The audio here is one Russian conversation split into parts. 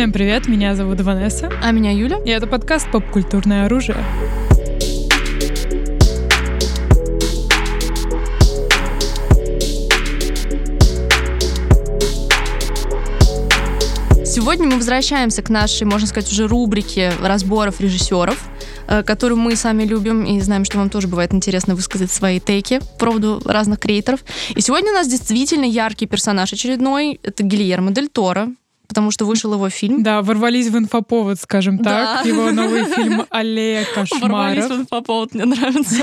Всем привет, меня зовут Ванесса. А меня Юля. И это подкаст «Поп-культурное оружие». Сегодня мы возвращаемся к нашей, можно сказать, уже рубрике разборов режиссеров, э, которую мы сами любим и знаем, что вам тоже бывает интересно высказать свои тейки по поводу разных креаторов. И сегодня у нас действительно яркий персонаж очередной. Это Гильермо Дель Торо, потому что вышел его фильм. Да, ворвались в инфоповод, скажем так. Да. Его новый фильм «Аллея Ворвались кошмаров». в инфоповод, мне нравится.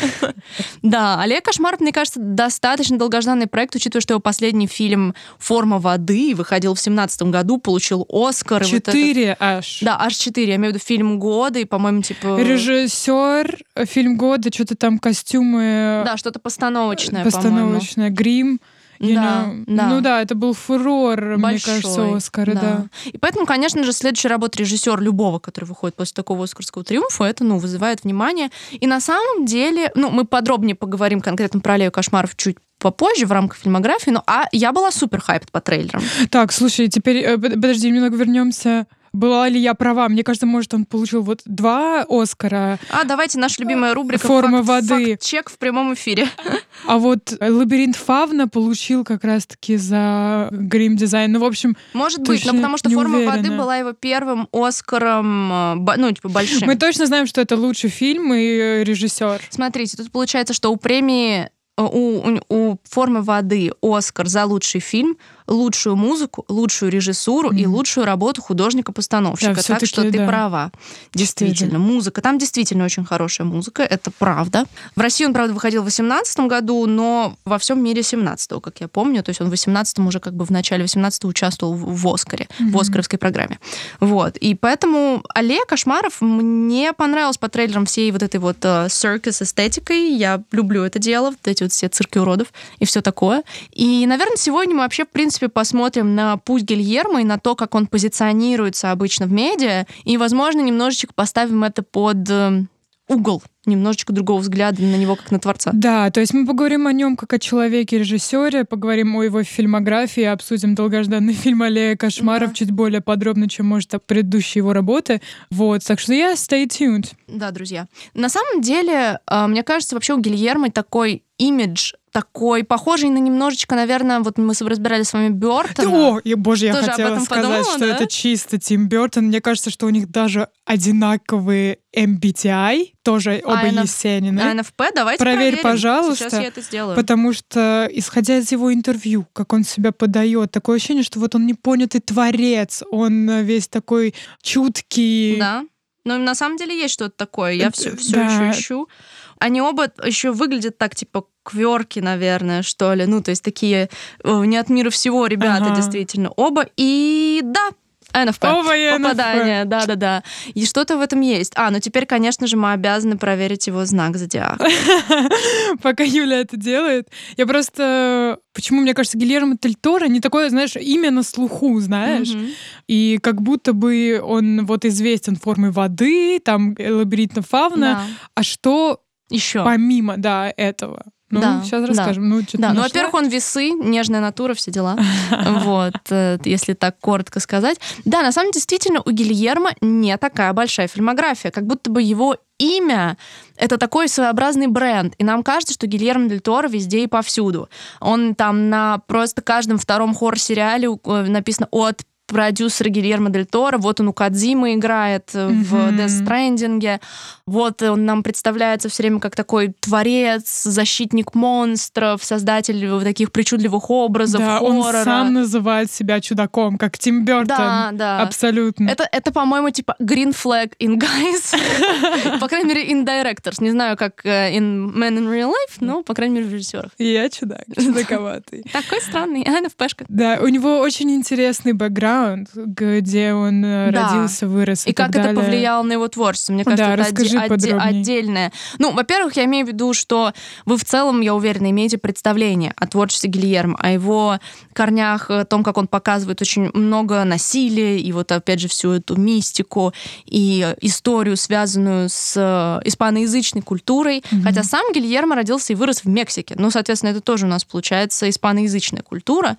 Да, «Аллея кошмаров», мне кажется, достаточно долгожданный проект, учитывая, что его последний фильм «Форма воды» выходил в семнадцатом году, получил Оскар. вот Четыре аж. Да, аж четыре. Я имею в виду фильм года, и, по-моему, типа... Режиссер, э, фильм года, что-то там костюмы, Да, что-то постановочное, постановочное, грим. You Да, know. да. Ну да, это был фурор, мне Большой, кажется, Оскара, да. И поэтому, конечно же, следующая работа режиссера любого, который выходит после такого Оскарского триумфа, это, ну, вызывает внимание. И на самом деле, ну, мы подробнее поговорим конкретно про Аллею кошмаров чуть попозже в рамках фильмографии, ну, а я была супер хайп по трейлерам. Так, слушай, теперь, э, под- подожди, немного вернемся. Была ли я права? Мне кажется, может, он получил вот два Оскара, А, давайте наша любимая рубрика Форма «Факт- воды». факт-чек в прямом эфире. а вот «Лабиринт Фавна» получил как раз-таки за грим-дизайн. Ну, в общем, Может быть, но потому что «Форма уверена. воды» была его первым Оскаром, э, ну, типа, большим. мы точно знаем, что это лучший фильм и э, режиссер. Смотрите, тут получается, что у премии э, у, у, у формы воды Оскар за лучший фильм, лучшую музыку, лучшую режиссуру и Мгм. лучшую работу художника-постановщика. Да, так что ты да. права. Действительно, музыка. Там действительно очень хорошая музыка, это правда. В России он, правда, выходил в 2018 году, но во всем мире 17 как я помню. То есть он в 18 уже как бы в начале 18 участвовал в, в Оскаре, в Мгм. Оскаровской программе. Вот. И поэтому «Аллея кошмаров» мне понравилась по трейлерам всей вот этой вот э, circus эстетикой. Я люблю это дело, вот эти вот все цирки уродов и все такое. И, наверное, сегодня мы вообще, в принципе, посмотрим на путь Гильермо и на то, как он позиционируется обычно в медиа, и, возможно, немножечко поставим это под э, угол, немножечко другого взгляда на него, как на творца. Да, то есть мы поговорим о нем как о человеке-режиссере, поговорим о его фильмографии, обсудим долгожданный фильм «Аллея кошмаров» Да. чуть более подробно, чем, может, предыдущие его работы. Вот, так что я stay tuned. Да, друзья. На самом деле, э, мне кажется, вообще у Гильермо такой имидж такой, похожий на немножечко, наверное, вот мы разбирали с вами Бёртона. О, и, боже, я Тоже хотела сказать, подумала, что да? это чисто Тим Бертон. Мне кажется, что у них даже одинаковые MBTI, тоже оба INF- Есенины. А НФП, давайте Проверь, проверим. пожалуйста, Сейчас я это сделаю. Потому что, исходя из его интервью, как он себя подает, такое ощущение, что вот он непонятый творец, он э, весь такой чуткий. Да. Но на самом деле есть что-то такое. Я все, все Да. еще ищу. Они оба еще выглядят так, типа, кверки, наверное, что ли. Ну, то есть такие э, не от мира всего ребята, Ага. действительно. Оба. И да, НФП. ENFP. Попадание, да-да-да. И что-то в этом есть. А, ну теперь, конечно же, мы обязаны проверить его знак зодиака. Пока Юля это делает. Я просто... Почему, мне кажется, Гильермо Тель Торо не такое, знаешь, имя на слуху, знаешь? Мгм. И как будто бы он вот известен формой воды, там э, лабиринтна фавна. Да. А что Еще. помимо, да, этого? Ну, Да, сейчас да. расскажем. Ну, Да, ну, нашла. во-первых, он весы, нежная натура, все дела. Вот, э, если так коротко сказать. Да, на самом деле, действительно, у Гильермо не такая большая фильмография. Как будто бы его имя — это такой своеобразный бренд. И нам кажется, что Гильермо Дель Торо везде и повсюду. Он там на просто каждом втором хоррор-сериале э, написано от продюсера Гильермо Дель Торо. Вот он у Кадзимы играет э, в. Death Stranding. Вот он нам представляется все время как такой творец, защитник монстров, создатель вот таких причудливых образов, Да, он хоррора. сам называет себя чудаком, как Тим Бертон. Да, да. Абсолютно. Это, это, по-моему, типа green flag in guys. По крайней мере, in directors. Не знаю, как э, in men in real life, но, по крайней мере, в режиссерах. Я чудак, чудаковатый. Такой странный. А, НФПшка. Да, у него очень интересный бэкграунд, где он э, Да. родился, вырос и, И как так это далее. повлияло на его творчество? Мне Да, кажется, это расскажи отде- подробнее. отдельное. Ну, во-первых, я имею в виду, что вы в целом, я уверена, имеете представление о творчестве Гильермо, о его корнях, о том, как он показывает очень много насилия, и вот, опять же, всю эту мистику и историю, связанную с э, испаноязычной культурой. Мгм. Хотя сам Гильермо родился и вырос в Мексике. Ну, соответственно, это тоже у нас получается испаноязычная культура.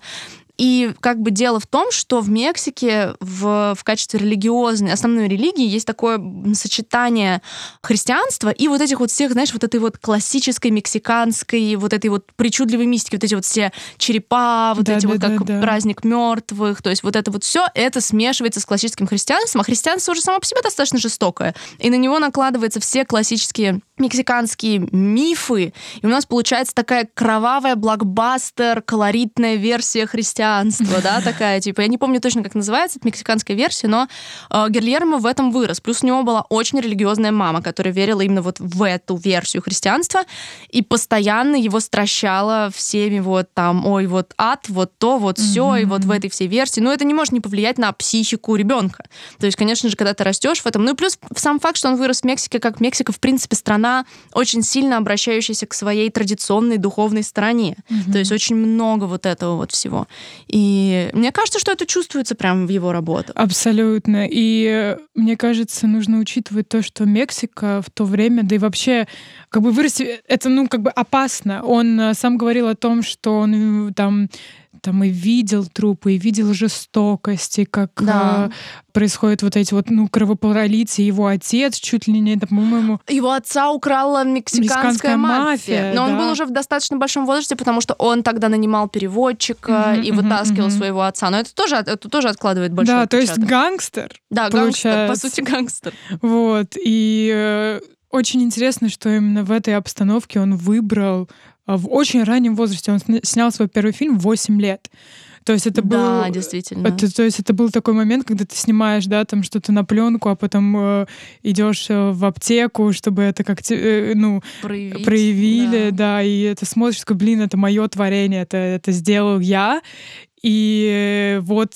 И как бы дело в том, что в Мексике в, в качестве религиозной, основной религии есть такое сочетание христианства и вот этих вот всех, знаешь, вот этой вот классической мексиканской, вот этой вот причудливой мистики, вот эти вот все черепа, вот Да, эти да, вот да, как да. праздник мертвых, то есть вот это вот все, это смешивается с классическим христианством, а христианство уже само по себе достаточно жестокое, и на него накладываются все классические мексиканские мифы, и у нас получается такая кровавая блокбастер, колоритная версия христианства, да, такая, типа, я не помню точно, как называется, это мексиканская версия, но э, Гильермо в этом вырос. Плюс у него была очень религиозная мама, которая верила именно вот в эту версию христианства и постоянно его стращала всеми вот там, ой, вот ад, вот то, вот все, и вот в этой всей версии. Но это не может не повлиять на психику ребенка. То есть, конечно же, когда ты растешь в этом, ну и плюс сам факт, что он вырос в Мексике, как Мексика, в принципе, страна очень сильно обращающаяся к своей традиционной духовной стороне. То есть очень много вот этого вот всего. И мне кажется, что это чувствуется прямо в его работах. Абсолютно. И э, мне кажется, нужно учитывать то, что Мексика в то время, да и вообще, как бы вырасти, это, ну, как бы опасно. Он э, сам говорил о том, что он э, там там и видел трупы, и видел жестокости, как Да. э, происходят вот эти вот, ну, кровопролития. Его отец чуть ли не, это, по-моему, Его отца украла мексиканская, Мексиканская мафия. мафия, Но он да. был уже в достаточно большом возрасте, потому что он тогда нанимал переводчика Мгм, и вытаскивал мгм. своего отца. Но это тоже, это тоже откладывает большой да, то есть отпечаток. гангстер. Да, гангстер, по получается. сути, гангстер. Вот. И э, очень интересно, что именно в этой обстановке он выбрал в очень раннем возрасте. Он сня- снял свой первый фильм в 8 лет. То есть это был... Да, действительно. Это, то есть это был такой момент, когда ты снимаешь, да, там что-то на пленку, а потом э, идешь э, в аптеку, чтобы это как ну Проявить, проявили, да. да. и это смотришь, такой, блин, это мое творение, это это сделал я, и э, вот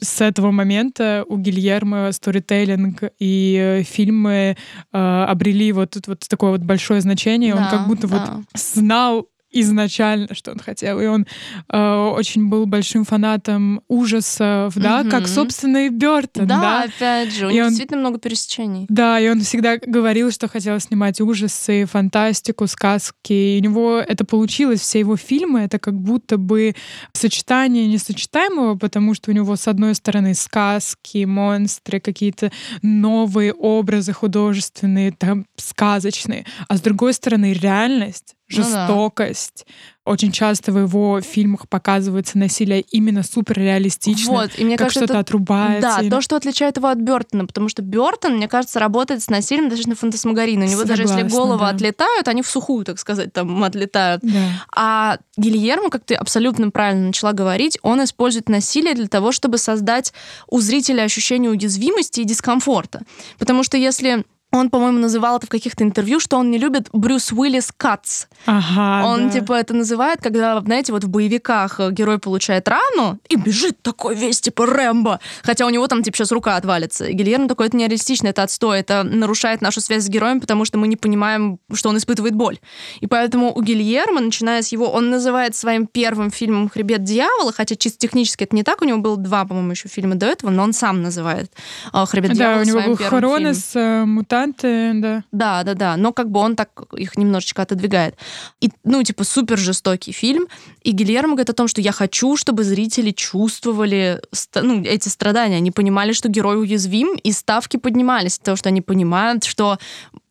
с этого момента у Гильермо сторителлинг и э, фильмы э, обрели вот, вот такое вот большое значение. он Да, как будто вот да. знал изначально, что он хотел. И он э, очень был большим фанатом ужасов, да, как, Мгм. собственно, и Бёртон, Да, да. опять же, у он- действительно много пересечений. Да, и он всегда говорил, что хотел снимать ужасы, фантастику, сказки. И у него это получилось. Все его фильмы — это как будто бы сочетание несочетаемого, потому что у него, с одной стороны, сказки, монстры, какие-то новые образы художественные, там, сказочные, а с другой стороны, реальность, Ну да. жестокость. Очень часто в его фильмах показывается насилие именно суперреалистично. Вот, и мне как кажется, что-то это отрубается. Да, или- то, что отличает его от Бертона, потому что Бертон, мне кажется, работает с насилием достаточно фантасмагорийно. У него даже если Согласна, головы да. отлетают, они в сухую, так сказать, там отлетают. Да. А Гильермо, как ты абсолютно правильно начала говорить, он использует насилие для того, чтобы создать у зрителя ощущение уязвимости и дискомфорта. Потому что если он, по-моему, называл это в каких-то интервью, что он не любит Брюс Уиллис Катс. Ага, Он да. типа это называет, когда, знаете, вот в боевиках э, герой получает рану и бежит такой весь типа Рэмбо, хотя у него там типа сейчас рука отвалится. И Гильермо такой, это нереалистично, это отстой, это нарушает нашу связь с героем, потому что мы не понимаем, что он испытывает боль. И поэтому у Гильермо, начиная с его, он называет своим первым фильмом «Хребет дьявола», хотя чисто технически это не так, у него было два, по-моему, еще фильма до этого, но он сам называет э, «Хребет Да, дьявола» у него был первым фильмом. Мутанты, да. Да, да, да. Но как бы он так их немножечко отодвигает. И, ну, типа, супер жестокий фильм. И Гильермо говорит о том, что я хочу, чтобы зрители чувствовали ст- ну, эти страдания. Они понимали, что герой уязвим, и ставки поднимались, потому что они понимают, что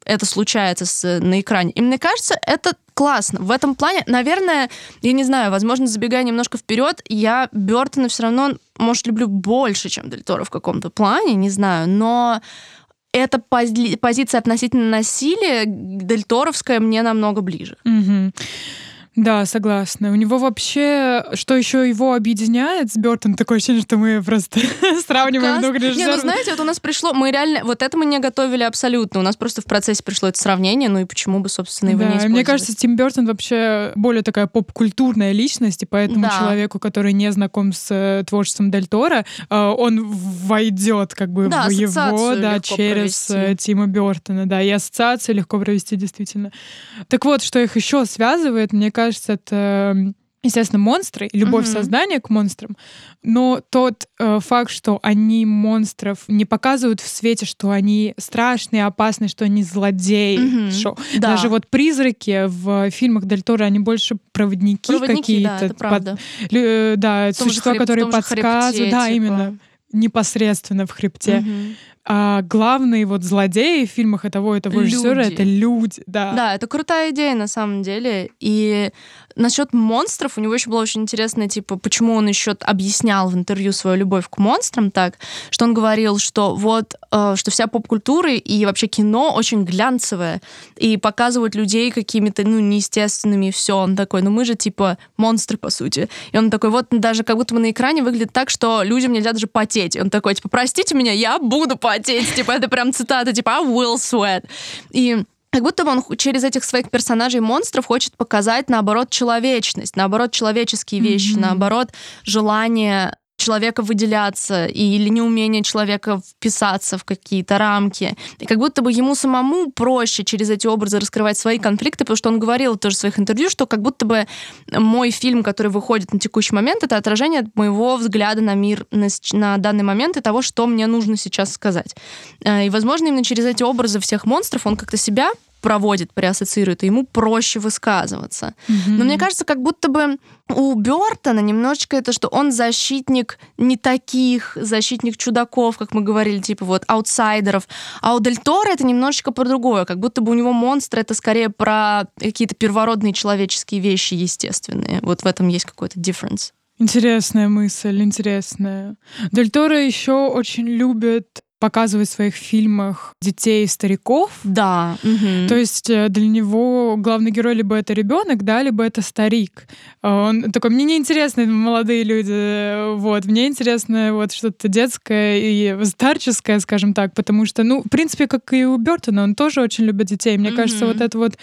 это случается с, на экране. И мне кажется, это классно. В этом плане, наверное, я не знаю, возможно, забегая немножко вперед, я Бертона все равно, может, люблю больше, чем Дель Торо в каком-то плане, не знаю, но эта пози- позиция относительно насилия дельторовская мне намного ближе. Мгм. Да, согласна. У него вообще, что еще его объединяет с Бертон, такое ощущение, что мы просто сравниваем много Не, ну режиссеров. знаете, вот у нас пришло, мы реально, вот это мы не готовили абсолютно, у нас просто в процессе пришло это сравнение, ну и почему бы, собственно, его Да, не использовать. мне кажется, Тим Бертон вообще более такая поп-культурная личность, и поэтому Да. человеку, который не знаком с э, творчеством Дель Торо, э, он войдет как бы Да, в его, да, через провести. э, Тима Бертона, да, и ассоциацию легко провести действительно. Так вот, что их еще связывает, мне кажется, это м, естественно, монстры, любовь Мгм. создания к монстрам, но тот э, факт, что они монстров не показывают в свете, что они страшные, опасные, что они злодеи. Мгм. что Да. Даже вот призраки в фильмах Дель Торо, они больше проводники, Проводники, да, какие-то. это правда. под- лю- э, да, существа, хреб- которые хребте, подсказывают. да, типа. именно. Непосредственно в хребте. Мгм. А главные вот злодеи в фильмах этого и того режиссера это люди. Да. Да, это крутая идея на самом деле. И насчет монстров у него еще было очень интересно, типа, почему он еще объяснял в интервью свою любовь к монстрам так, что он говорил, что вот, э, что вся поп-культура и вообще кино очень глянцевое и показывают людей какими-то, ну, неестественными и все. Он такой, ну мы же типа монстры, по сути. И он такой, вот даже как будто бы на экране выглядит так, что людям нельзя даже потеть. И он такой, типа, простите меня, я буду потеть. Типа, это прям цитата, типа, I will sweat. И как будто бы он через этих своих персонажей монстров хочет показать, наоборот, человечность, наоборот, человеческие вещи, Мгм. наоборот, желание человека выделяться или неумение человека вписаться в какие-то рамки. И как будто бы ему самому проще через эти образы раскрывать свои конфликты, потому что он говорил тоже в своих интервью, что как будто бы мой фильм, который выходит на текущий момент, это отражение моего взгляда на мир на, на данный момент и того, что мне нужно сейчас сказать. Э, И, возможно, именно через эти образы всех монстров он как-то себя проводит, преассоциирует, и ему проще высказываться. Но мне кажется, как будто бы у Бертона немножечко это, что он защитник не таких, защитник чудаков, как мы говорили, типа вот аутсайдеров. А у Дель Торо это немножечко про другое. Как будто бы у него монстры это скорее про какие-то первородные человеческие вещи естественные. Вот в этом есть какой-то difference. Интересная мысль, интересная. Дель Торо еще очень любит показывать в своих фильмах детей и стариков. Да. мгм. То есть э, для него главный герой либо это ребенок, да, либо это старик. А Он такой, мне не интересны молодые люди, вот, мне интересно вот что-то детское и старческое, скажем так, потому что, ну, в принципе, как и у Бертона, он тоже очень любит детей. Мне кажется, Мгм. вот эта вот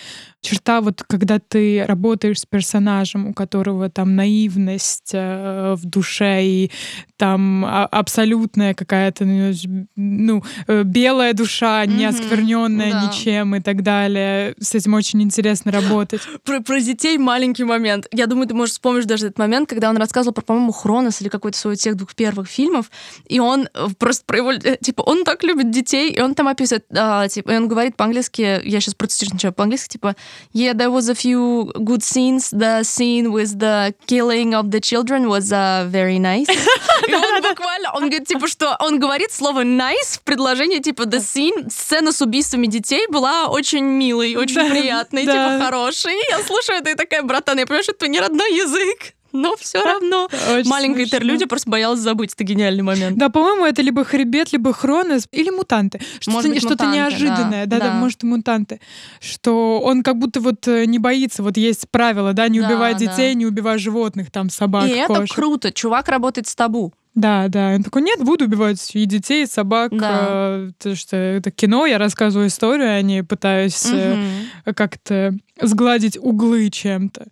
черта, вот когда ты работаешь с персонажем, у которого там наивность э, в душе и там а- абсолютная какая-то, ну, ну, э, белая душа, не Мгм, оскверненная да. ничем и так далее. С этим очень интересно работать. Про, про детей маленький момент. Я думаю, ты можешь вспомнить даже этот момент, когда он рассказывал про, по-моему, Хронос или какой-то свой тех двух первых фильмов, и он э, просто про его... э, Типа, он так любит детей, и он там описывает, а, типа, и он говорит по-английски, я сейчас процитирую по-английски, типа, yeah, there was a few good scenes, the scene with the killing of the children was uh, very nice. И он буквально, он говорит, типа, что он говорит слово nice в предложении, типа, the scene, сцена с убийствами детей была очень милой, очень приятной, типа, хорошей. Я слушаю это и такая, братан, я понимаю, что это не родной язык, но все равно. Очень Маленькая смешно. интерлюдия просто боялась забыть. Это гениальный момент. Да, по-моему, это либо хребет, либо хронос, или мутанты. Что-то, мутанты, неожиданное. да, Да, да, да. может, и мутанты. Что он как будто вот э, не боится. Вот есть правило, да, не Да, убивай да. детей, не убивай животных, там, собак, и это кошек. круто. Чувак работает с табу. Да, да. Он такой, нет, буду убивать и детей, и собак. Да. э, Потому что это кино, я рассказываю историю, а не пытаюсь Мгм. как-то сгладить углы чем-то.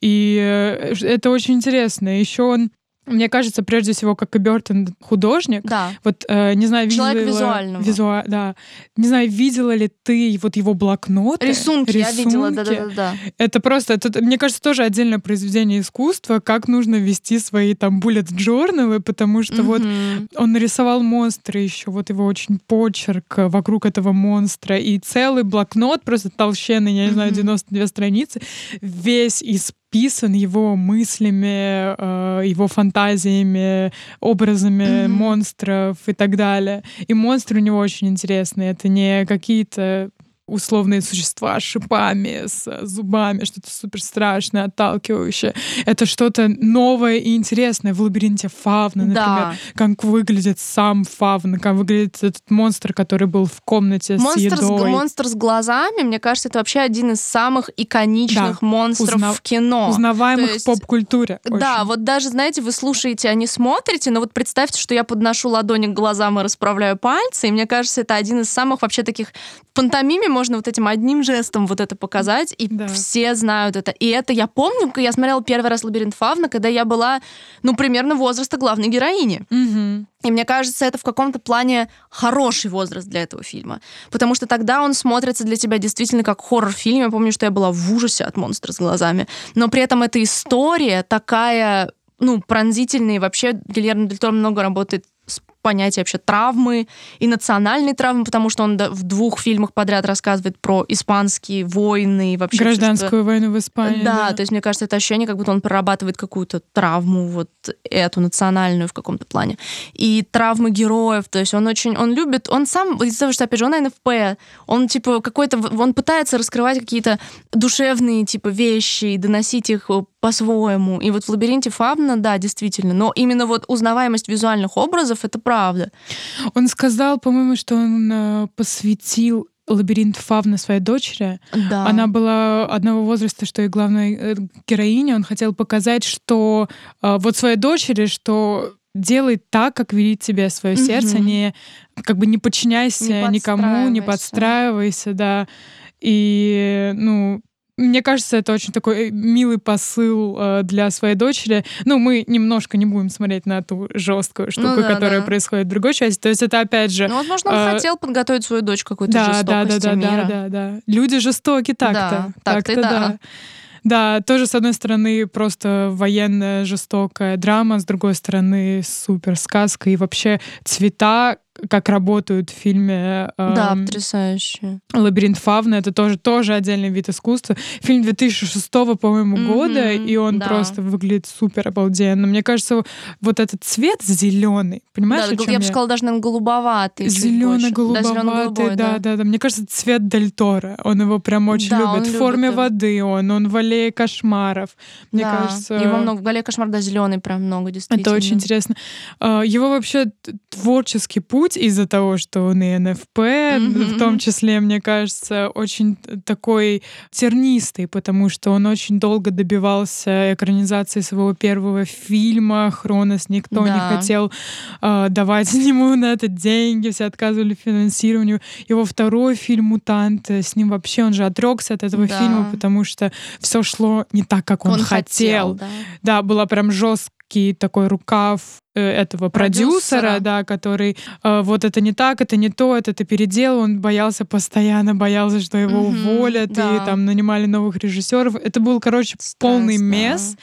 И э, это очень интересно. Еще он, мне кажется, прежде всего, как и Бертон, художник. Да. Вот, э, не знаю, видела... Человек визуального. Визуа- да. Не знаю, видела ли ты вот его блокноты? Рисунки, я видела, рисунки? да-да-да. Это просто, это, мне кажется, тоже отдельное произведение искусства, как нужно вести свои там bullet journal, потому что вот Мгм. он нарисовал монстра еще, вот его очень почерк вокруг этого монстра, и целый блокнот, просто толщенный, я не знаю, Мгм. 92 страницы, весь исписан его мыслями, э, его фантазиями, образами Мгм. монстров и так далее. И монстры у него очень интересные. Это не какие-то условные существа с шипами, с э, зубами, что-то супер страшное, отталкивающее. Это что-то новое и интересное в лабиринте фавна, например. Да. Как выглядит сам фавн, как выглядит этот монстр, который был в комнате с Монстр с, едой. монстр с глазами, мне кажется, это вообще один из самых иконичных Да. монстров Узна- в кино. Узнаваемых То есть- в поп-культуре. Да, очень. вот даже, знаете, вы слушаете, а не смотрите, но вот представьте, что я подношу ладони к глазам и расправляю пальцы, и мне кажется, это один из самых вообще таких пантомиме, можно вот этим одним жестом вот это показать, и Да. все знают это. И это я помню, когда я смотрела первый раз «Лабиринт Фавна», когда я была, ну, примерно возраста главной героини. Мгм. И мне кажется, это в каком-то плане хороший возраст для этого фильма. Потому что тогда он смотрится для тебя действительно как хоррор-фильм. Я помню, что я была в ужасе от монстра с глазами. Но при этом эта история такая, ну, пронзительная. И вообще Гильермо Дель Торо много работает с понятием вообще травмы и национальной травмы, потому что он да- в двух фильмах подряд рассказывает про испанские войны и вообще всё, что- Гражданскую войну в Испании. да, то есть мне кажется, это ощущение, как будто он прорабатывает какую-то травму, вот эту национальную в каком-то плане. И травмы героев, то есть он очень, он любит, он сам, из-за того, что, опять же, он НФП, он типа какой-то, он пытается раскрывать какие-то душевные типа вещи и доносить их э, по-своему. И вот в «Лабиринте Фавна», да, действительно, но именно вот узнаваемость визуальных образов, это правда. Он сказал, по-моему, что он э, посвятил лабиринт Фавна своей дочери. Да. Она была одного возраста, что и главная э, героиня. Он хотел показать, что э, вот своей дочери, что делай так, как велит тебе свое Мгм. сердце, не как бы не подчиняйся Не никому, не подстраивайся, да. И, ну, мне кажется, это очень такой э, милый посыл э, для своей дочери. Ну, мы немножко не будем смотреть на ту жесткую штуку, Ну да, которая да. происходит в другой части. То есть это опять же Ну, возможно, он э, хотел подготовить свою дочь к какой-то да, да, да, жестокости да, мира. да, да, да. Люди жестоки так-то. Да, так-то да. да. Да, тоже, с одной стороны, просто военная жестокая драма, с другой стороны, супер сказка. И вообще цвета, как работают в фильме Да, эм, потрясающе. «Лабиринт Фавна», это тоже, тоже отдельный вид искусства. Фильм 2006, по-моему, Мгм, года, и он да. просто выглядит супер обалденно. Мне кажется, вот этот цвет зеленый, понимаешь, Да, чём я бы сказала, даже, наверное, голубоватый. Зелено-голубоватый, Да, да, да, да. Мне кажется, цвет Дель Торо. Он его прям очень Да, любит. В любит форме его. воды он, он в аллее кошмаров. Мне Да, кажется, Его много. В «Гале кошмар», да, зеленый прям много, действительно. это очень интересно. А, Его вообще творческий путь из-за того, что он и НФП, Мгм. в том числе, мне кажется, очень такой тернистый, потому что он очень долго добивался экранизации своего первого фильма «Хронос». Никто Да. не хотел а, давать ему на это деньги, все отказывали финансированию. Его второй фильм «Мутанты», с ним вообще он же отрекся от этого Да. фильма, потому что все шло не так, как он, Он хотел. да. Да, была прям жесткий такой рукав э, этого продюсера, Продюсера. да, который э, вот это не так, это не то, это ты переделал, он боялся постоянно, боялся, что его Мгм, уволят, да. и там нанимали новых режиссеров. Это был, короче, полный Стресс, да. мес,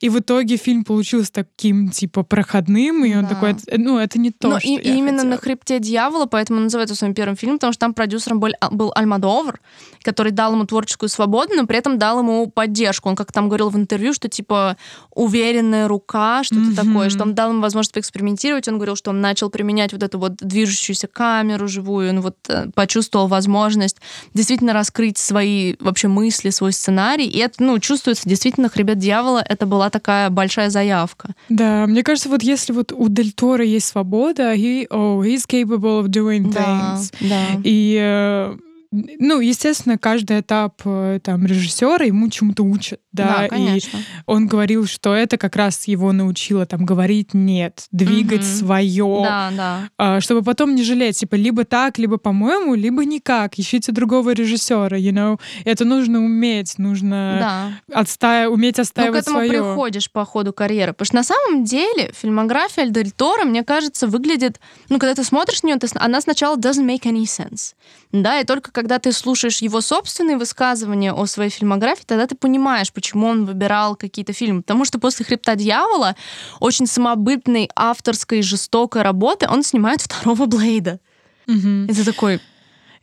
и в итоге фильм получился таким, типа, проходным, и он Да. такой, «Это- ну, это не то, Ну, что и, я именно хотела». на хребте дьявола, поэтому он называется своим первым фильмом, потому что там продюсером был, был Альмадовр, который дал ему творческую свободу, но при этом дал ему поддержку. Он как там говорил в интервью, что типа уверенная рука, что-то Мгм. такое, что он дал ему возможность поэкспериментировать. Он говорил, что он начал применять вот эту вот движущуюся камеру живую, он вот э, почувствовал возможность действительно раскрыть свои вообще мысли, свой сценарий. И это, ну, чувствуется действительно хребет дьявола. Это была такая большая заявка. Да, мне кажется, вот если вот у Дель Торо есть свобода, he, oh, he's capable of doing Да, things. да. И, э, ну, естественно, каждый этап э, там режиссера ему чему-то учат, да, Да, и он говорил, что это как раз его научило там говорить нет, двигать Мгм. свое, Да, да. а, чтобы потом не жалеть, типа либо так, либо по-моему, либо никак, ищите другого режиссера, you know, это нужно уметь, нужно Да. отстаив- уметь Ну, к отстаивать этому свое. приходишь по ходу карьеры. Потому что на самом деле фильмография Дель Торо, мне кажется, выглядит... Ну, когда ты смотришь на нее, она сначала doesn't make any sense. Да, и только когда ты слушаешь его собственные высказывания о своей фильмографии, тогда ты понимаешь, почему он выбирал какие-то фильмы. Потому что после «Хребта дьявола» очень самобытной, авторской, жестокой работы он снимает второго Блейда. Мгм. Это такой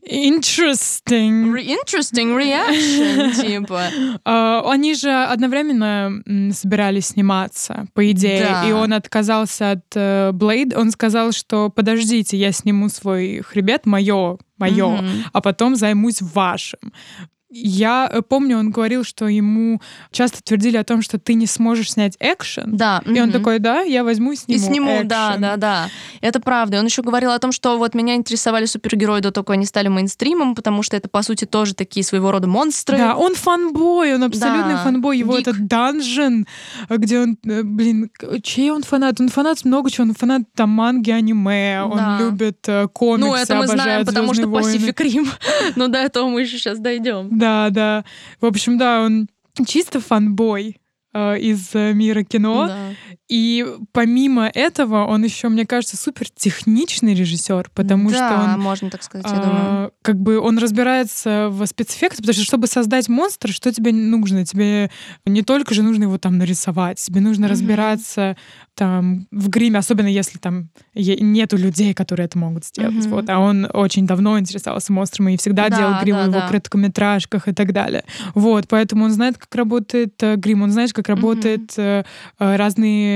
Interesting. re- interesting reaction, типа. А, Они же одновременно собирались сниматься, по идее, Да. и он отказался от Блейд. Он сказал, что подождите, я сниму свой хребет, мое, мое, Мгм. а потом займусь вашим. Я э, помню, он говорил, что ему часто твердили о том, что ты не сможешь снять экшен. Да. И он мгм. такой, да, я возьму и сниму И сниму, да, экшен». да, да. Это правда. Он еще говорил о том, что вот меня интересовали супергерои до того, как они стали мейнстримом, потому что это, по сути, тоже такие своего рода монстры. Да, он фанбой, он абсолютный Да, фанбой. Его гик. этот данжен, где он, э, блин, чей он фанат? Он фанат много чего, он фанат там манги, аниме, он Да. любит э, комиксы, ну, это мы знаем, потому что. Pacific Rim. Но до этого мы еще сейчас дойдем. Да, да. В общем, да, он чисто фанбой э, из э, мира кино. Да. И помимо этого, он еще, мне кажется, супер техничный режиссер, потому да, что он можно так сказать, я думаю. а, как бы он разбирается в спецэффектах, потому что чтобы создать монстра, что тебе нужно? Тебе не только же нужно его там нарисовать, тебе нужно Мгм. разбираться там в гриме, особенно если там нету людей, которые это могут сделать. Мгм. Вот, а он очень давно интересовался монстрами и всегда Да, делал грим да, в его да. короткометражках и так далее. Вот, поэтому он знает, как работает э, грим, он знает, как работают э, э,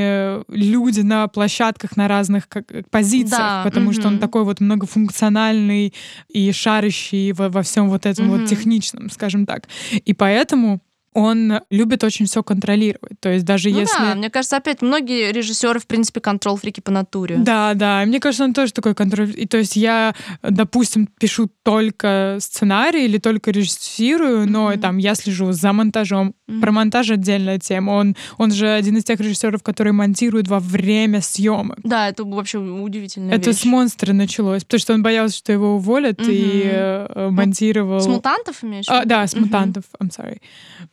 разные люди на площадках на разных как, позициях, Да, потому что он такой вот многофункциональный и шарящий во, во всем вот этом Мгм. вот техничном, скажем так. И поэтому он любит очень все контролировать. То есть даже Ну если... да, мне кажется, опять многие режиссеры, в принципе, контрол-фрики по натуре. Да, да. И Мне кажется, он тоже такой контроль. И то есть я, допустим, пишу только сценарий или только режиссирую, но Мгм. там я слежу за монтажом. Мгм. Про монтаж отдельная тема. Он, он же один из тех режиссеров, которые монтируют во время съемок. Да, это вообще удивительная Это вещь. с монстра началось, потому что он боялся, что его уволят, и Мгм. э, монтировал. С мутантов имеешь? А, да, с Мгм. мутантов. I'm sorry.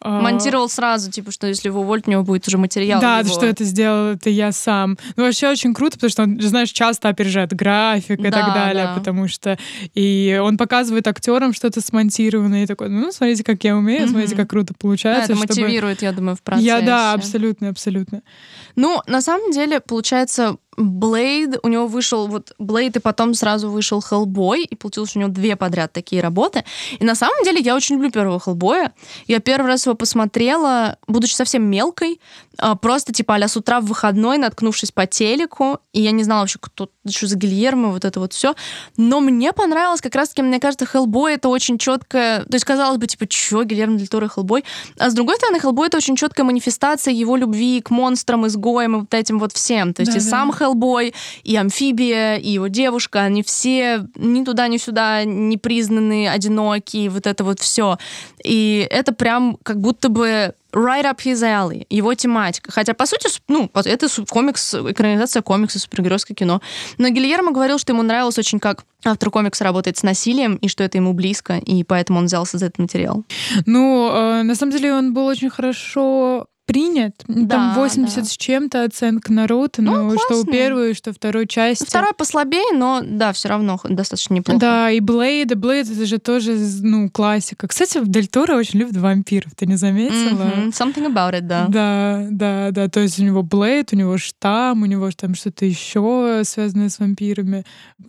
А, Монтировал сразу, типа, что если его уволят, у него будет уже материал. Да, его. что это сделал, это я сам. Ну, вообще очень круто, потому что он, знаешь, часто опережает график и Да, так далее, да. потому что и он показывает актерам что-то смонтированное, и такой, ну, смотрите, как я умею, Мгм. смотрите, как круто Да, получается. чтобы- мотивирует, я думаю, в процессе. Я, да, абсолютно, абсолютно. Ну, на самом деле, получается, Блейд, у него вышел вот Блейд, и потом сразу вышел Хеллбой, и получилось у него две подряд такие работы. И на самом деле я очень люблю первого Хеллбоя. Я первый раз его посмотрела, будучи совсем мелкой, а, просто типа а с утра в выходной, наткнувшись по телеку, и я не знала вообще, кто, что за Гильермо, вот это вот все. Но мне понравилось, как раз-таки, мне кажется, Хеллбой это очень четкое, то есть казалось бы, типа, чё, Гильермо Дель Торо Хеллбой? А с другой стороны, Хеллбой это очень четкая манифестация его любви к монстрам, изгоям и вот этим вот всем. То есть и Да-да. сам Хеллбой, и амфибия, и его девушка, они все ни туда, ни сюда не признаны, одинокие, вот это вот все. И это прям как будто бы right up his alley, его тематика. Хотя, по сути, ну, это комикс, экранизация комикса, супергеройское кино. Но Гильермо говорил, что ему нравилось очень, как автор комикса работает с насилием, и что это ему близко, и поэтому он взялся за этот материал. Ну, э, на самом деле он был очень хорошо принят. Да, Там 80 да. с чем-то оценка на Rotten, Ну, ну, что у первой, что второй части. Второй послабее, но да, все равно достаточно неплохо. Да, и Блейд, Блейд это же тоже, ну, классика. Кстати, Дель Торо очень любит вампиров, ты не заметила? Мгм, Something about it, да. Да, да, да. То есть у него Блейд, у него штамм, у него там что-то еще связанное с вампирами.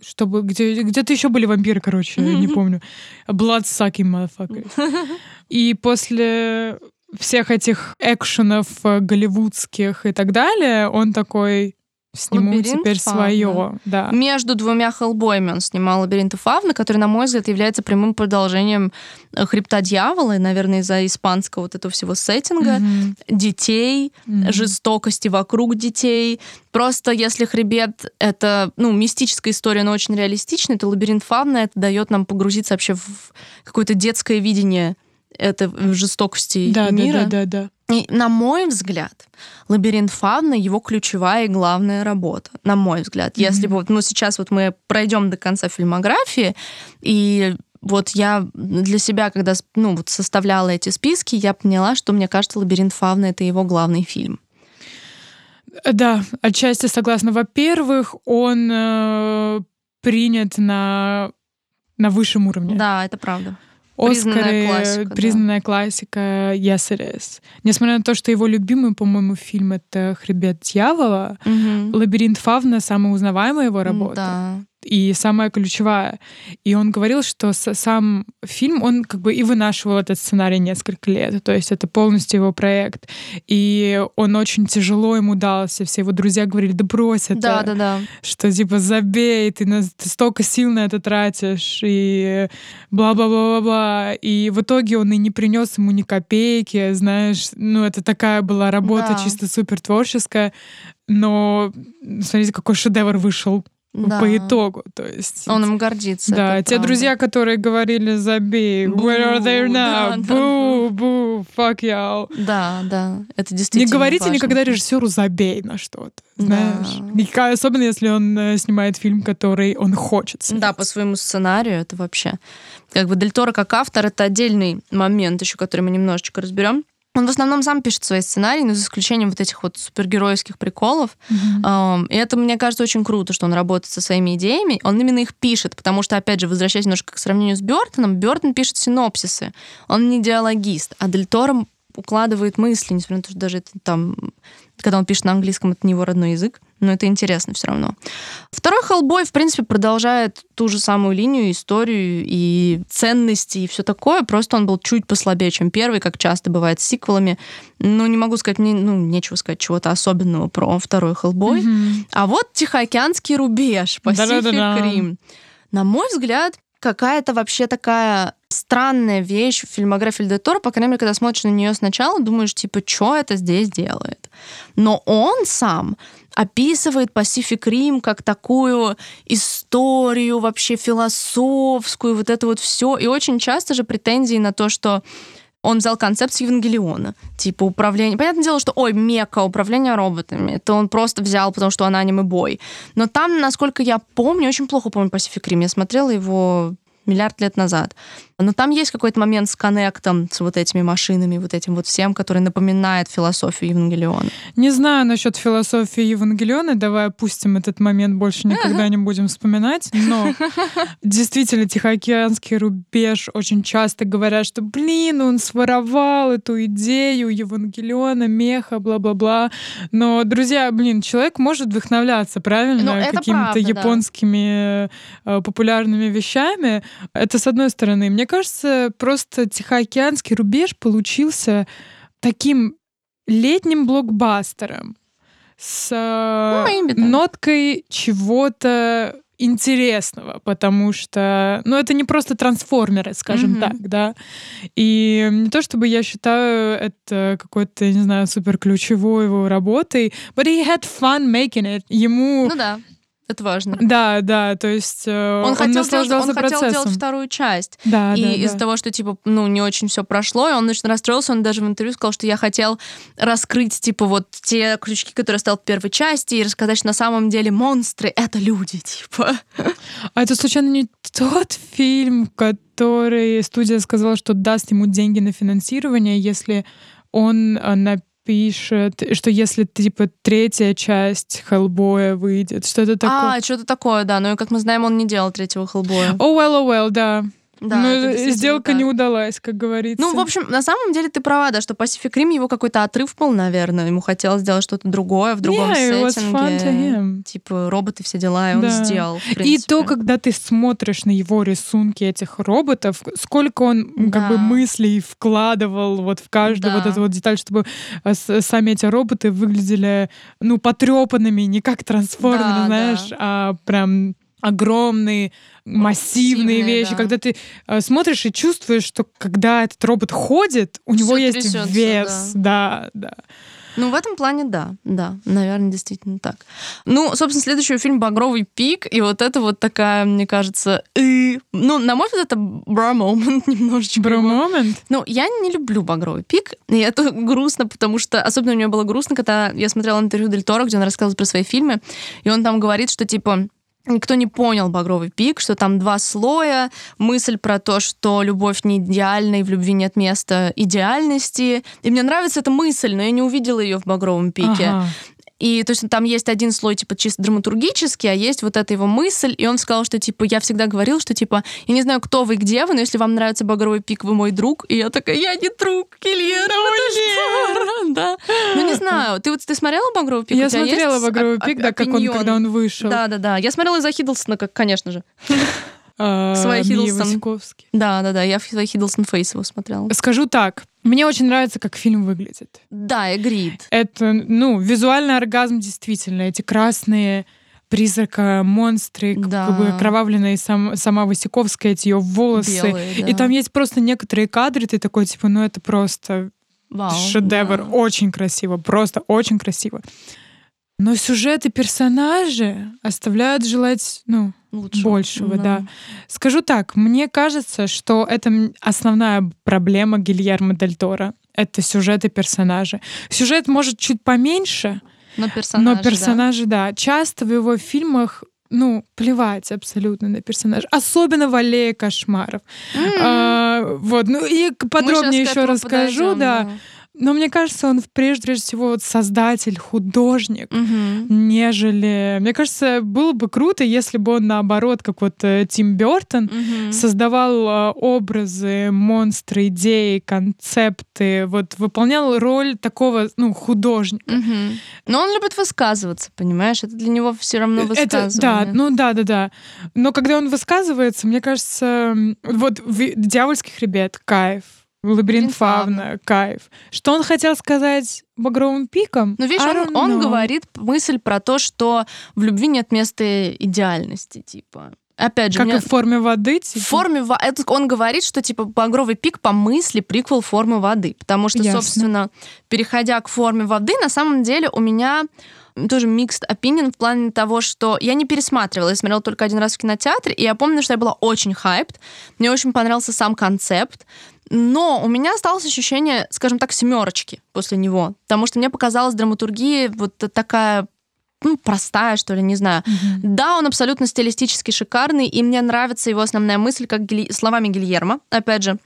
Чтобы где, где-то еще были вампиры, короче, я не помню. Blood sucking motherfuckers. И после всех этих экшенов э, голливудских и так далее, он такой сниму Лабиринт теперь Фавна. свое. Да. Между двумя Хеллбоями он снимал «Лабиринты Фавны», который, на мой взгляд, является прямым продолжением э, «Хребта дьявола», и, наверное, из-за испанского вот этого всего сеттинга, Мгм. детей, Мгм. жестокости вокруг детей. Просто если «Хребет» — это, ну, мистическая история, но очень реалистичная, то «Лабиринт Фавна» — это дает нам погрузиться вообще в какое-то детское видение этой жестокости Да, да, мира. да, да, да. И, на мой взгляд, «Лабиринт Фавна» — его ключевая и главная работа, на мой взгляд. Если бы, вот, ну, сейчас вот мы пройдем до конца фильмографии, и вот я для себя, когда ну, вот составляла эти списки, я поняла, что мне кажется, «Лабиринт Фавна» — это его главный фильм. Да, отчасти согласна. Во-первых, он э, принят на, на высшем уровне. Да, это правда. Оскары, Признанная классика, да. признанная классика Yes It Is. Несмотря на то, что его любимый, по-моему, фильм — это «Хребет дьявола», Мгм. «Лабиринт Фавна» — самая узнаваемая его работа. Да. И самая ключевая. И он говорил, что сам фильм, он как бы и вынашивал этот сценарий несколько лет, то есть это полностью его проект. И он очень тяжело ему дался, все его друзья говорили, да брось это, Да, да, да. что типа забей, ты, на- ты столько сил на это тратишь, и бла-бла-бла-бла-бла. И в итоге он и не принес ему ни копейки, знаешь, ну это такая была работа Да. чисто супер творческая, но смотрите, какой шедевр вышел. Да. по итогу. То есть, Он им гордится. Да, те правда. друзья, которые говорили «забей», бу, «where are they now?» «бу, бу, fuck y'all». Да, да, это действительно Не говорите важно. никогда режиссеру «забей» на что-то, знаешь. Да. Особенно, если он э, снимает фильм, который он хочет снять. Да, по своему сценарию это вообще... Как бы Дель Торо как автор — это отдельный момент еще, который мы немножечко разберем. Он в основном сам пишет свои сценарии, но за исключением вот этих вот супергеройских приколов. Mm-hmm. И это, мне кажется, очень круто, что он работает со своими идеями. Он именно их пишет, потому что, опять же, возвращаясь немножко к сравнению с Бертоном, Бертон пишет синопсисы. Он не диалогист, а Дель Торо укладывает мысли, несмотря на то, что даже это там, когда он пишет на английском, это не его родной язык, но это интересно все равно. Второй Хеллбой, в принципе, продолжает ту же самую линию, историю и ценности и все такое, просто он был чуть послабее, чем первый, как часто бывает с сиквелами. Ну, не могу сказать, мне, ну, нечего сказать чего-то особенного про второй Хеллбой. Mm-hmm. А вот Тихоокеанский рубеж, Pacific Rim. На мой взгляд, какая-то вообще такая странная вещь в фильмографии Эльде Торо, по крайней мере, когда смотришь на нее сначала, думаешь, типа, что это здесь делает? Но он сам описывает Pacific Rim как такую историю вообще философскую, вот это вот все. И очень часто же претензии на то, что он взял концепт с Евангелиона, типа управление. Понятное дело, что, ой, мека, управление роботами, это он просто взял, потому что он аниме-бой. Но там, насколько я помню, очень плохо помню Pacific Rim, я смотрела его миллиард лет назад. Но там есть какой-то момент с коннектом, с вот этими машинами, вот этим вот всем, который напоминает философию Евангелиона. Не знаю насчет философии Евангелиона, давай опустим этот момент, больше никогда не будем вспоминать, но действительно Тихоокеанский рубеж очень часто говорят, что, блин, он своровал эту идею Евангелиона, меха, бла-бла-бла. Но, друзья, блин, человек может вдохновляться, правильно, ну, какими-то японскими. Э, популярными вещами. Это с одной стороны. Мне кажется, просто Тихоокеанский рубеж получился таким летним блокбастером с ну, ноткой чего-то интересного, потому что, ну, это не просто трансформеры, скажем mm-hmm. так, да. И не то чтобы я считаю это какой-то, не знаю, супер ключевой его работой, but he had fun making it. Ему ну, да. Это важно. Да, да, то есть э, он, он хотел делать, он хотел делать вторую часть. Да, и да, из-за да. того, что типа, ну, не очень все прошло, и он очень расстроился, он даже в интервью сказал, что я хотел раскрыть, типа, вот те крючки, которые оставил в первой части, и рассказать, что на самом деле монстры — это люди, типа. А это, случайно, не тот фильм, который студия сказала, что даст ему деньги на финансирование, если он э, на пишет, что если типа третья часть Хеллбоя выйдет, что-то такое. А, что-то такое, да. Но, как мы знаем, он не делал третьего Хеллбоя. Oh well, oh well, да. Да, Но сделка так. не удалась, как говорится. Ну, в общем, на самом деле ты права, да, что Pacific Rim его какой-то отрыв был, наверное. Ему хотелось сделать что-то другое в другом yeah, сеттинге. Типа роботы, все дела, и он да. сделал. И то, когда ты смотришь на его рисунки этих роботов, сколько он да. как бы мыслей вкладывал вот в каждую да. вот эту вот деталь, чтобы э, сами эти роботы выглядели, ну, потрепанными, не как трансформеры, да, знаешь, да. а прям огромные, массивные вещи, да. когда ты э, смотришь и чувствуешь, что когда этот робот ходит, у него есть вес, да, да. Ну, в этом плане да, да, наверное, действительно так. Ну, собственно, следующий фильм «Багровый пик», и вот это вот такая, мне кажется, э, ну, на мой взгляд, это бра-момент немножечко. Бра-момент? Ну, я не люблю «Багровый пик», и это грустно, потому что, особенно мне было грустно, когда я смотрела интервью Дель Торо, где он рассказывал про свои фильмы, и он там говорит, что, типа, Никто не понял «Багровый пик», что там два слоя, мысль про то, что любовь не идеальна и в любви нет места идеальности. И мне нравится эта мысль, но я не увидела ее в «Багровом пике». Ага. И то есть там есть один слой, типа, чисто драматургический, а есть вот эта его мысль, и он сказал, что, типа, я всегда говорил, что, типа, я не знаю, кто вы и где вы, но если вам нравится «Багровый пик», вы мой друг. И я такая, я не друг, Кильер, ну да. Ну, не знаю, ты вот ты смотрела «Багровый пик»? Я смотрела «Багровый пик», да, как он, когда он вышел. Да-да-да, я смотрела из-за Хиддлсона, как, конечно же. Своя Хиддлстон. Да, да, да, я Хиддлстон Фейс его смотрела. Скажу так, мне очень нравится, как фильм выглядит. Да, agreed. Это, ну, визуальный оргазм действительно. Эти красные призрака, монстры, да. как бы окровавленные сам, сама Васиковская, эти ее волосы. Белые, да. И там есть просто некоторые кадры, ты такой, типа, ну это просто Вау, шедевр. Да. Очень красиво, просто очень красиво. Но сюжеты персонажи оставляют желать, ну, Лучше. большего, да. Скажу так, мне кажется, что это основная проблема Гильермо Дель Торо. Это сюжеты персонажи. Сюжет может чуть поменьше, но персонажи, но персонажи да. да. Часто в его фильмах ну, плевать абсолютно на персонаж. Особенно в «Аллее кошмаров». Mm-hmm. А, вот, ну и подробнее еще расскажу, подойдем, да. да. Но мне кажется, он прежде всего вот создатель, художник, угу. нежели... Мне кажется, было бы круто, если бы он наоборот, как вот э, Тим Бертон, угу. создавал э, образы, монстры, идеи, концепты, вот выполнял роль такого, ну, художника. Угу. Но он любит высказываться, понимаешь? Это для него все равно высказывание. Это, да, ну да, да, да. Но когда он высказывается, мне кажется, вот в «Дьявольских ребят» кайф Лабиринт фавна, кайф. Что он хотел сказать багровым пиком? Ну, видишь, он, он говорит мысль про то, что в любви нет места идеальности, типа. Опять же, как меня... и в форме воды. Типа? В форме воды. Он говорит, что типа багровый пик по мысли приквел формы воды. Потому что, Ясно. собственно, переходя к форме воды, на самом деле у меня тоже mixed opinion в плане того, что я не пересматривала, я смотрела только один раз в кинотеатре, и я помню, что я была очень хайпт, мне очень понравился сам концепт, но у меня осталось ощущение, скажем так, семерочки после него, потому что мне показалась драматургия вот такая ну, простая, что ли, не знаю. Mm-hmm. Да, он абсолютно стилистически шикарный, и мне нравится его основная мысль, как Гиль... словами Гильермо, опять же,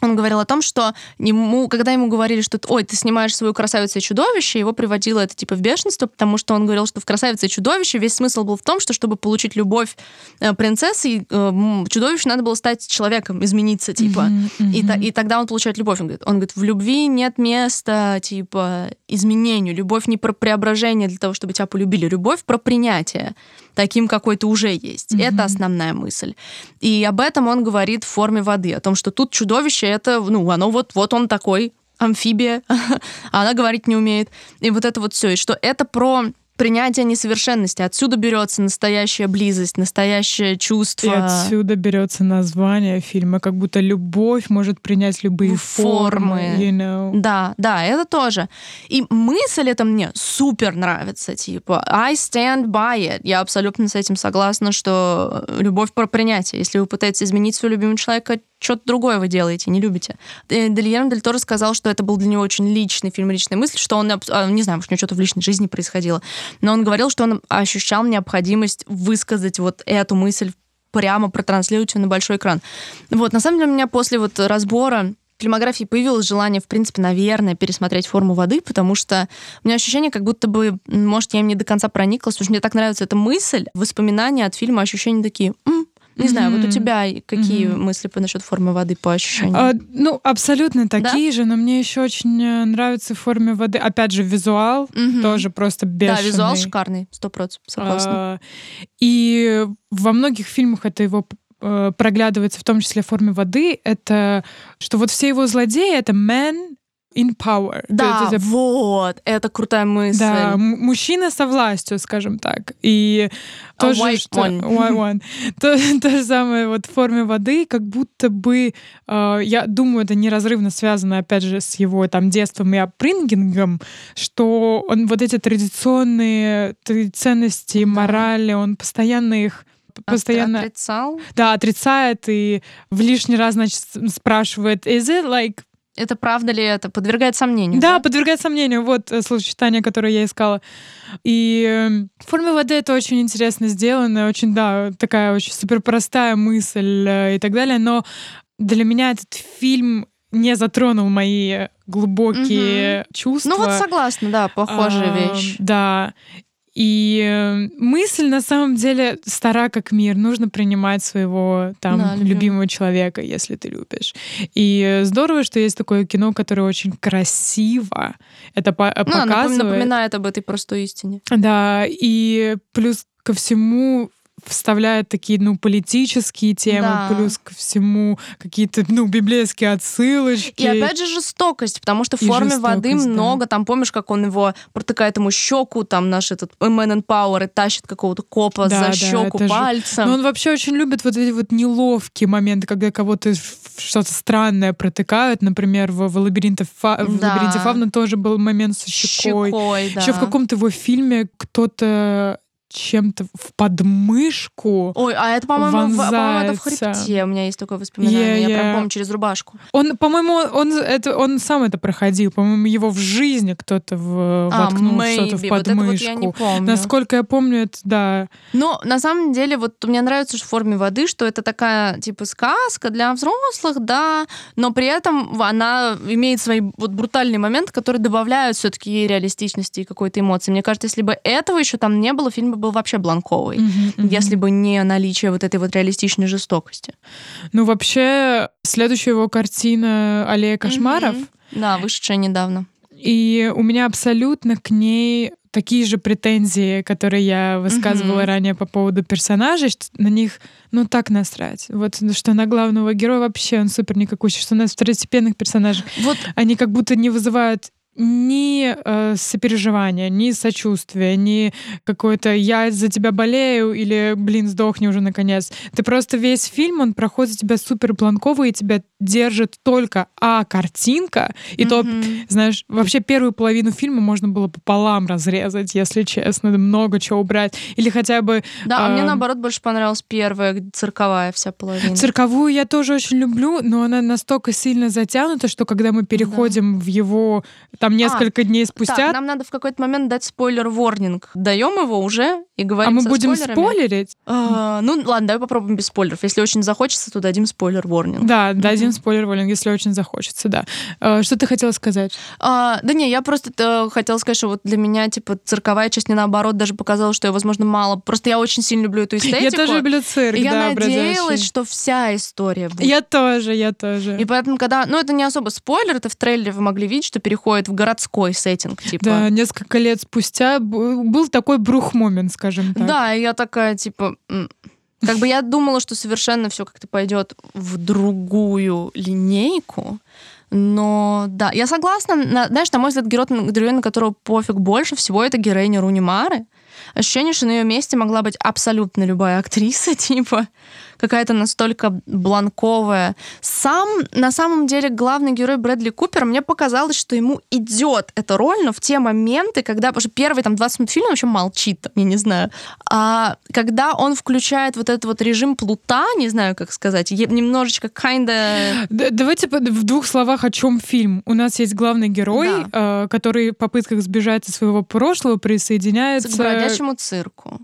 он говорил о том, что ему, когда ему говорили, что ой, ты снимаешь свою красавицу и чудовище, его приводило это типа в бешенство, потому что он говорил, что в красавице и чудовище весь смысл был в том, что чтобы получить любовь э, принцессы, э, чудовищу надо было стать человеком, измениться, типа. Mm-hmm, mm-hmm. И, и тогда он получает любовь. Он говорит, он говорит, в любви нет места, типа, изменению. Любовь не про преображение для того, чтобы тебя полюбили. Любовь про принятие таким, какой ты уже есть. Mm-hmm. Это основная мысль. И об этом он говорит в форме воды, о том, что тут чудовище, это, ну, оно вот, вот он такой, амфибия, а она говорить не умеет. И вот это вот все. И что это про принятие несовершенности. Отсюда берется настоящая близость, настоящее чувство. И отсюда берется название фильма, как будто любовь может принять любые формы. формы you know. Да, да, это тоже. И мысль это мне супер нравится, типа I stand by it. Я абсолютно с этим согласна, что любовь про принятие. Если вы пытаетесь изменить своего любимого человека, что-то другое вы делаете, не любите. Э, Дельермо Дель Торо сказал, что это был для него очень личный фильм, личная мысль, что он, а, не знаю, может, у него что-то в личной жизни происходило, но он говорил, что он ощущал необходимость высказать вот эту мысль прямо протранслировать ее на большой экран. Вот, на самом деле, у меня после вот разбора фильмографии появилось желание, в принципе, наверное, пересмотреть «Форму воды», потому что у меня ощущение, как будто бы, может, я им не до конца прониклась, потому что мне так нравится эта мысль, воспоминания от фильма, ощущения такие, М, не знаю, вот у тебя какие мысли по насчет формы воды по ощущениям? А, ну, абсолютно такие да? же, но мне еще очень э, нравится в форме воды. Опять же, визуал угу. тоже просто бешеный. Да, визуал шикарный, сто процентов, согласна. А, и во многих фильмах это его э, проглядывается, в том числе в форме воды, это что вот все его злодеи — это man in power. Да, это, вот, это крутая мысль. Да, мужчина со властью, скажем так. И A тоже, white что, one. White one. то, то же самое вот в форме воды, как будто бы, э, я думаю, это неразрывно связано, опять же, с его там детством и апрингингом, что он вот эти традиционные ценности, морали, он постоянно их постоянно... Отрицал? Да, отрицает и в лишний раз, значит, спрашивает, is it like это правда ли это? Подвергает сомнению. Да, да? подвергает сомнению. Вот э, словосочетание, которое я искала. И эм, в форме воды это очень интересно сделано, очень, да, такая очень суперпростая мысль э, и так далее. Но для меня этот фильм не затронул мои глубокие угу. чувства. Ну вот согласна, да, похожая а, вещь. Да. И э, мысль на самом деле стара как мир. Нужно принимать своего там да, любимого человека, если ты любишь. И здорово, что есть такое кино, которое очень красиво это по ну, показывает. напоминает об этой простой истине. Да, и плюс ко всему вставляет такие, ну, политические темы, Да. плюс ко всему какие-то, ну, библейские отсылочки. И опять же жестокость, потому что в И форме воды да. много. Там помнишь, как он его протыкает ему щеку, там наш этот Man and Power и тащит какого-то копа Да, за да, щеку это же- пальцем. Но он вообще очень любит вот эти вот неловкие моменты, когда кого-то в что-то странное протыкают. Например, в, в, лабиринте, Фа- в Да. лабиринте Фавна тоже был момент со щекой. Щекой, да. Еще в каком-то его фильме кто-то чем-то в подмышку. Ой, а это, по-моему, в, по-моему, это в хребте. У меня есть такое воспоминание. Я прям помню через рубашку. Он, по-моему, он, это, он сам это проходил. По-моему, его в жизни кто-то в, А, воткнул что-то в Вот это вот подмышку. я. Насколько я помню, это да. Но на самом деле, вот мне нравится в форме воды, что это такая, типа, сказка для взрослых, да, но при этом она имеет свои вот брутальные моменты, которые добавляют все таки реалистичности и какой-то эмоции. Мне кажется, если бы этого еще там не было, фильм бы был вообще бланковый. Мгм, мгм. Если бы не наличие вот этой вот реалистичной жестокости. Ну, вообще, следующая его картина «Аллея кошмаров». Мгм. Да, вышедшая недавно. И у меня абсолютно к ней такие же претензии, которые я высказывала Мгм. ранее по поводу персонажей, что на них, ну, так насрать. Вот ну, что на главного героя вообще он супер никакущий, что у нас второстепенных персонажей, Вот они как будто не вызывают ни э, сопереживания, ни сочувствия, ни какое-то «я за тебя болею» или «блин, сдохни уже наконец». Ты просто весь фильм, он проходит тебя супер бланково, и тебя держит только, а, картинка, и то Мгм. знаешь, вообще первую половину фильма можно было пополам разрезать, если честно, много чего убрать. Или хотя бы Да, а мне Ам. наоборот больше понравилась первая, цирковая вся половина. цирковую я тоже очень люблю, но она настолько сильно затянута, что когда мы переходим в его там несколько дней спустя, Так, нам надо в какой-то момент дать спойлер-ворнинг. Даем его уже и говорим а мы будем спойлерами? спойлерить? А, ну, ладно, давай попробуем без спойлеров. Если очень захочется, то дадим спойлер-ворнинг. Да, дадим спойлер волен, если очень захочется, да. Э, Что ты хотела сказать? А, да не, я просто э, хотела сказать, что вот для меня, типа, цирковая часть не наоборот даже показала, что я, возможно, мало. Просто я очень сильно люблю эту эстетику. Я тоже люблю цирк, И я да, надеялась, бродячий. что вся история будет. Я тоже, я тоже. И поэтому, когда... Ну, это не особо спойлер, это в трейлере вы могли видеть, что переходит в городской сеттинг, типа. Да, несколько лет спустя был такой брух-момент, скажем так. Да, я такая, типа, как бы я думала, что совершенно все как-то пойдет в другую линейку. Но да, я согласна. На- знаешь, на мой взгляд, герой, героиня, на которого пофиг больше всего, это героиня Руни Мары. Ощущение, что на ее месте могла быть абсолютно любая актриса, типа какая-то настолько бланковая. Сам, на самом деле, главный герой Брэдли Купер, мне показалось, что ему идет эта роль, но в те моменты, когда... Потому что первые там 20 минут фильма вообще молчит, там, я не знаю. А когда он включает вот этот вот режим плута, не знаю, как сказать, немножечко kinda... Давайте в двух словах, о чем фильм. У нас есть главный герой, э, который в попытках сбежать из своего прошлого присоединяется к бродячему цирку.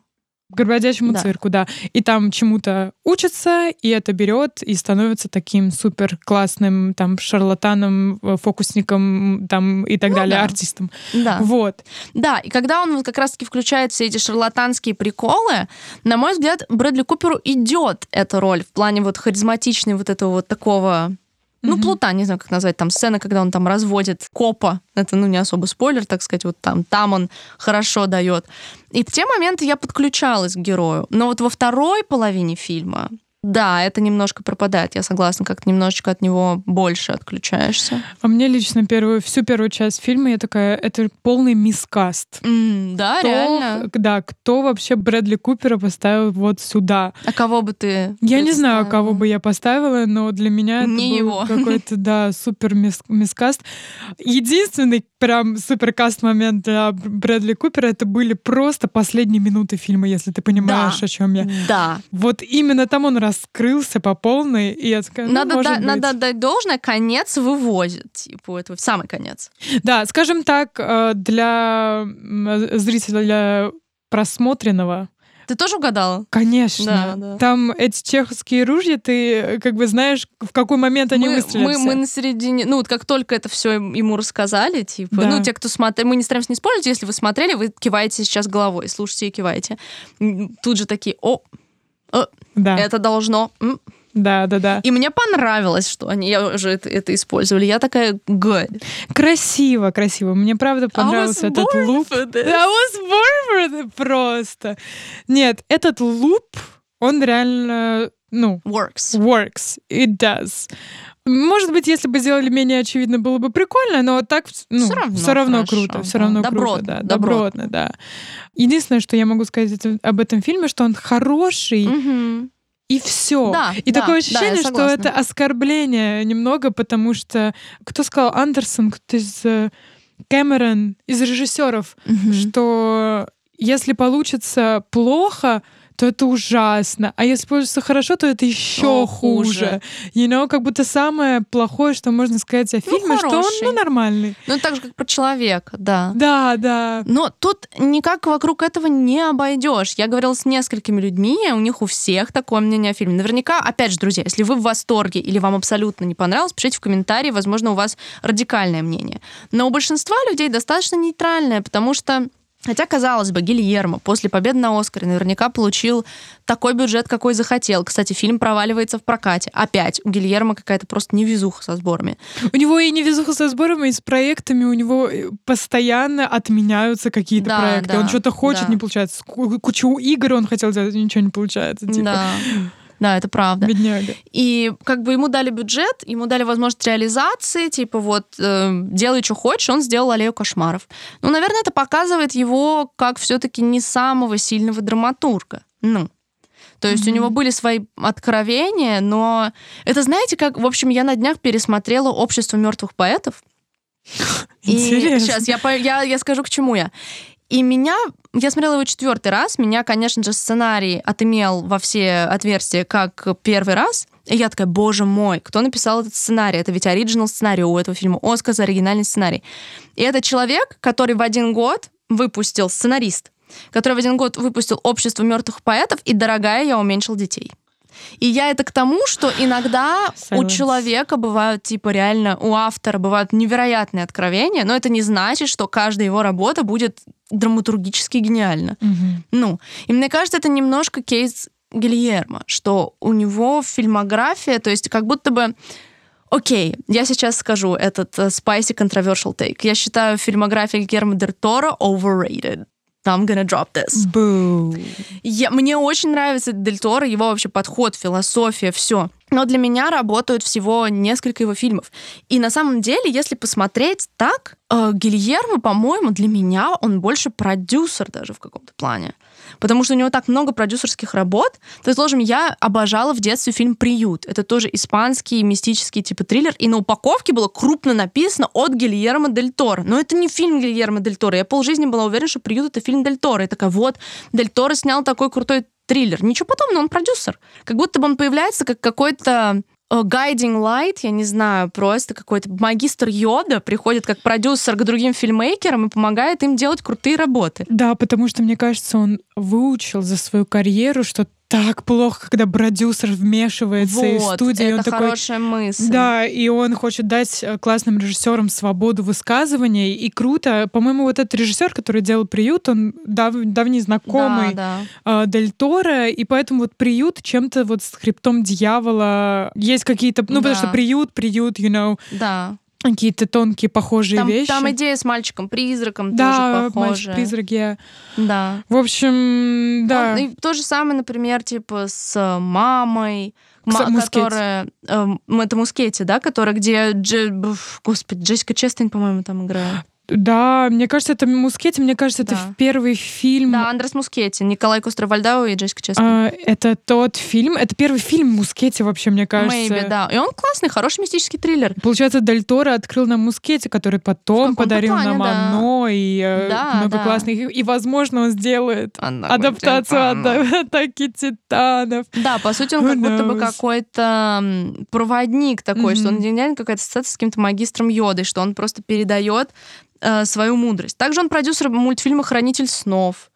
Бродячему Да. цирку, да. И там чему-то учится, и это берет и становится таким супер классным там шарлатаном, э, фокусником там и так Ну далее, да. артистом. Да. Вот. Да, и когда он вот как раз-таки включает все эти шарлатанские приколы, на мой взгляд, Брэдли Куперу идет эта роль в плане вот харизматичной вот этого вот такого ну, плута, не знаю, как назвать, там сцена, когда он там разводит копа. Это, ну, не особо спойлер, так сказать, вот там, там он хорошо дает. И в те моменты я подключалась к герою. Но вот во второй половине фильма, да, это немножко пропадает, я согласна, как-то немножечко от него больше отключаешься. А мне лично первую, всю первую часть фильма я такая, это полный мискаст. М, да, Кто- реально. Да, кто вообще Брэдли Купера поставил вот сюда? А кого бы ты Я не знаю, кого бы я поставила, но для меня это Не был какой-то, да, супер мис- мискаст. Единственный прям суперкаст момент для Брэдли Купера это были просто последние минуты фильма, если ты понимаешь, Да. о чем я. Да. Вот именно там он раскрылся по полной, и я такая, ну, надо, может да- быть. надо отдать должное, конец вывозит, типа, это в самый конец. Да, скажем так, э, для м, зрителя просмотренного, Ты тоже угадала? конечно, Да, да. там эти чеховские ружья, ты э, как бы знаешь, в какой момент они мы, выстрелят. мы, мы на середине, ну вот как только это все ему рассказали, типа, Да. ну те, кто смотрели, мы не стараемся не спорить, если вы смотрели, вы киваете сейчас головой, слушайте и киваете. Тут же такие, о, Да. это должно, Да, да, да. И мне понравилось, что они уже это, это использовали. Я такая, good. Красиво, красиво. Мне правда понравился I was этот born луп. for this. I was born for this. Просто. Нет, этот луп, он реально, ну, Works. works. It does. Может быть, если бы сделали менее очевидно, было бы прикольно, но так ну, Всё равно всё равно хорошо, круто. Все да. равно Добротно, круто, да. добротно. Добротно, да. Единственное, что я могу сказать об этом фильме, что он хороший, Мгм. и все. Да, и да, такое да, ощущение, что согласна. это оскорбление немного, потому что кто сказал Андерсон, кто из э, Кэмерон, из режиссеров, Мгм. что если получится плохо, то это ужасно. А если получится хорошо, то это еще О, хуже. You know, как будто самое плохое, что можно сказать о фильме, что он ну, нормальный. Ну, так же, как про человека, да. Да, да. Но тут никак вокруг этого не обойдешь. Я говорила с несколькими людьми, у них у всех такое мнение о фильме. Наверняка, опять же, друзья, если вы в восторге или вам абсолютно не понравилось, пишите в комментарии, возможно, у вас радикальное мнение. Но у большинства людей достаточно нейтральное, потому что Хотя, казалось бы, Гильермо после победы на Оскаре наверняка получил такой бюджет, какой захотел. Кстати, фильм проваливается в прокате. Опять, у Гильермо какая-то просто невезуха со сборами. У него и невезуха со сборами, и с проектами, у него э, постоянно отменяются какие-то Да, проекты. да, он что-то хочет, да. не получается. Ку- Кучу игр он хотел сделать, ничего не получается. Типа, Да. Да, это правда. бедняга. И как бы ему дали бюджет, ему дали возможность реализации, типа вот э, делай, что хочешь, он сделал аллею кошмаров. Ну, наверное, это показывает его как все-таки не самого сильного драматурга. Ну. То есть у Мгм. него были свои откровения, но это, знаете, как, в общем, я на днях пересмотрела «Общество мертвых поэтов». И Интересно. сейчас я, я, я скажу, к чему я. И меня, я смотрела его четвертый раз, меня, конечно же, сценарий отымел во все отверстия, как первый раз. И я такая, боже мой, кто написал этот сценарий? Это ведь оригинал сценарий у этого фильма, Оскар за оригинальный сценарий. И это человек, который в один год выпустил, сценарист, который в один год выпустил «Общество мертвых поэтов» и «Дорогая, я уменьшил детей». И я это к тому, что иногда у человека бывают, типа, реально, у автора бывают невероятные откровения, но это не значит, что каждая его работа будет драматургически гениальна. Мгм. Ну, и мне кажется, это немножко кейс Гильермо, что у него фильмография, то есть как будто бы Окей, я сейчас скажу этот э, spicy controversial take. Я считаю фильмография Гильермо Дель Торо overrated. I'm gonna drop this. Бу. Я, мне очень нравится Дель Торо, его вообще подход, философия, все. Но для меня работают всего несколько его фильмов. И на самом деле, если посмотреть так, э, Гильермо, по-моему, для меня он больше продюсер даже в каком-то плане. Потому что у него так много продюсерских работ. Предположим, я обожала в детстве фильм «Приют». Это тоже испанский мистический типа триллер. И на упаковке было крупно написано от Гильермо Дель Торо. Но это не фильм Гильермо Дель Торо. Я полжизни была уверена, что «Приют» — это фильм Дель Торо. И такая, вот, Дель Торо снял такой крутой триллер. Ничего подобного, он продюсер. Как будто бы он появляется как какой-то guiding light, я не знаю, просто какой-то магистр Йода приходит как продюсер к другим фильммейкерам и помогает им делать крутые работы. Да, потому что, мне кажется, он выучил за свою карьеру, что так плохо, когда продюсер вмешивается из вот, студии. и это он такой, хорошая мысль. Да, и он хочет дать э, классным режиссерам свободу высказывания. И круто. По-моему, вот этот режиссер, который делал приют, он дав- давний знакомый Да, да. э, Дель Торо, и поэтому вот приют чем-то вот с хребтом дьявола есть какие-то, ну, потому Да. что приют, приют, you know, Да. Какие-то тонкие похожие Там, вещи. там идея с мальчиком-призраком да, тоже похожая. мальчик-призрак, я. Да. В общем, да. Он- и то же самое, например, типа с мамой, ма- Мускетти. которая... эм, это Мускетти, да? Которая, где... Бф, господи, Джессика Честейн, по-моему, там играет. Да, мне кажется, это Мускетти, мне кажется, это Да. в первый фильм. Да, Андрес Мускетти, Николай Костер-Вальдау и Джессика Честейн. А, это тот фильм, это первый фильм Мускетти вообще, мне кажется. Maybe, да. И он классный, хороший мистический триллер. Получается, Дель Торо открыл нам Мускетти, который потом подарил плане, нам да. Оно и э, Да, много да. классных. И, возможно, он сделает Она адаптацию ата- атаки титанов. Да, по сути, он Who как будто бы knows? какой-то проводник такой, что он реально какая-то ассоциация с каким-то магистром Йодой, что он просто передает э, свою мудрость. Также он продюсер мультфильма «Хранитель снов».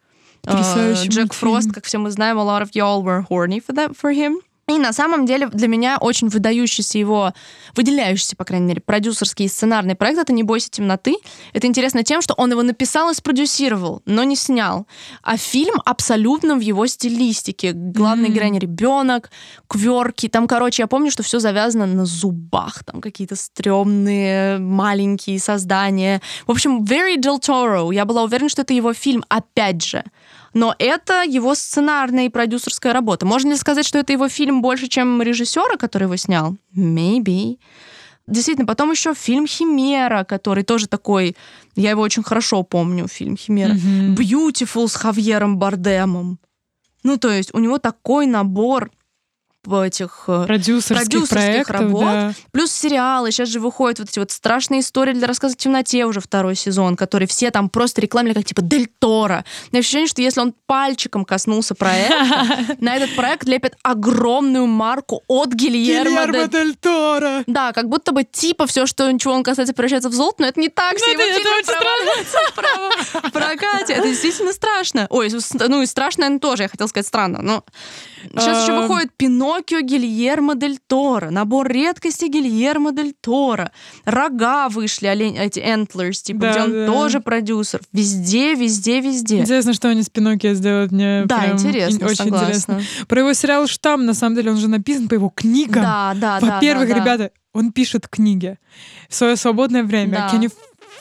Э, Джек мультфильм. Фрост, как все мы знаем, a lot of y'all were horny for, that, for him. И на самом деле для меня очень выдающийся его, выделяющийся, по крайней мере, продюсерский и сценарный проект это «Не бойся темноты». Это интересно тем, что он его написал и спродюсировал, но не снял. А фильм абсолютно в его стилистике. Главный mm-hmm. героиня ребенок, кверки. Там, короче, я помню, что все завязано на зубах. Там какие-то стрёмные маленькие создания. В общем, very Del Toro. Я была уверена, что это его фильм. Опять же, но это его сценарная и продюсерская работа. Можно ли сказать, что это его фильм больше, чем режиссера, который его снял? Maybe. Действительно, потом еще фильм Химера, который тоже такой, я его очень хорошо помню, фильм Химера. Mm-hmm. Beautiful с Хавьером Бардемом. Ну, то есть у него такой набор этих э, продюсерских, продюсерских проектов, работ. Да. Плюс сериалы. Сейчас же выходят вот эти вот страшные истории для рассказа в темноте уже второй сезон, который все там просто рекламили как типа Дель Торо. На ощущение, что если он пальчиком коснулся проекта, на этот проект лепят огромную марку от Гильермо Дель Торо. Да, как будто бы типа все, что ничего он касается, превращается в золото, но это не так. Все ну, его фильмы прокате. Это действительно страшно. Ой, ну и страшно, наверное, тоже, я хотела сказать странно, но Сейчас еще выходит Пиноккио Гильермо Дель Торо, набор редкостей Гильермо Дель Торо, рога вышли, олень, эти Antlers, типа, да, где он да. тоже продюсер. Везде, везде, везде. Интересно, что они с Пиноккио сделают. Мне да, интересно, очень согласна. интересно. Про его сериал «Штамм», на самом деле, он же написан по его книгам. Да, да, да. Во-первых, да, да. ребята, он пишет книги в свое свободное время. Да. Can you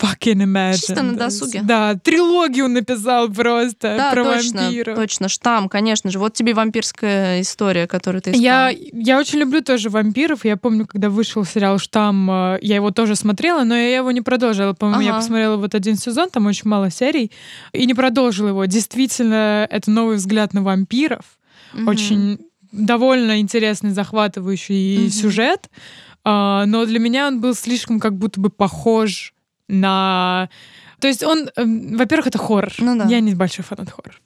fucking imagine. Чисто на досуге. Да, трилогию написал просто да, про точно, вампиров. точно, штамм, конечно же. Вот тебе вампирская история, которую ты искала. Я, я очень люблю тоже вампиров. Я помню, когда вышел сериал «Штамм», э, я его тоже смотрела, но я его не продолжила. По-моему, ага. я посмотрела вот один сезон, там очень мало серий, и не продолжила его. Действительно, это новый взгляд на вампиров. Угу. Очень довольно интересный, захватывающий угу. сюжет. Uh, но для меня он был слишком как будто бы похож на... То есть он, э, во-первых, это хоррор. Ну, да. Я не большой фанат хорроров.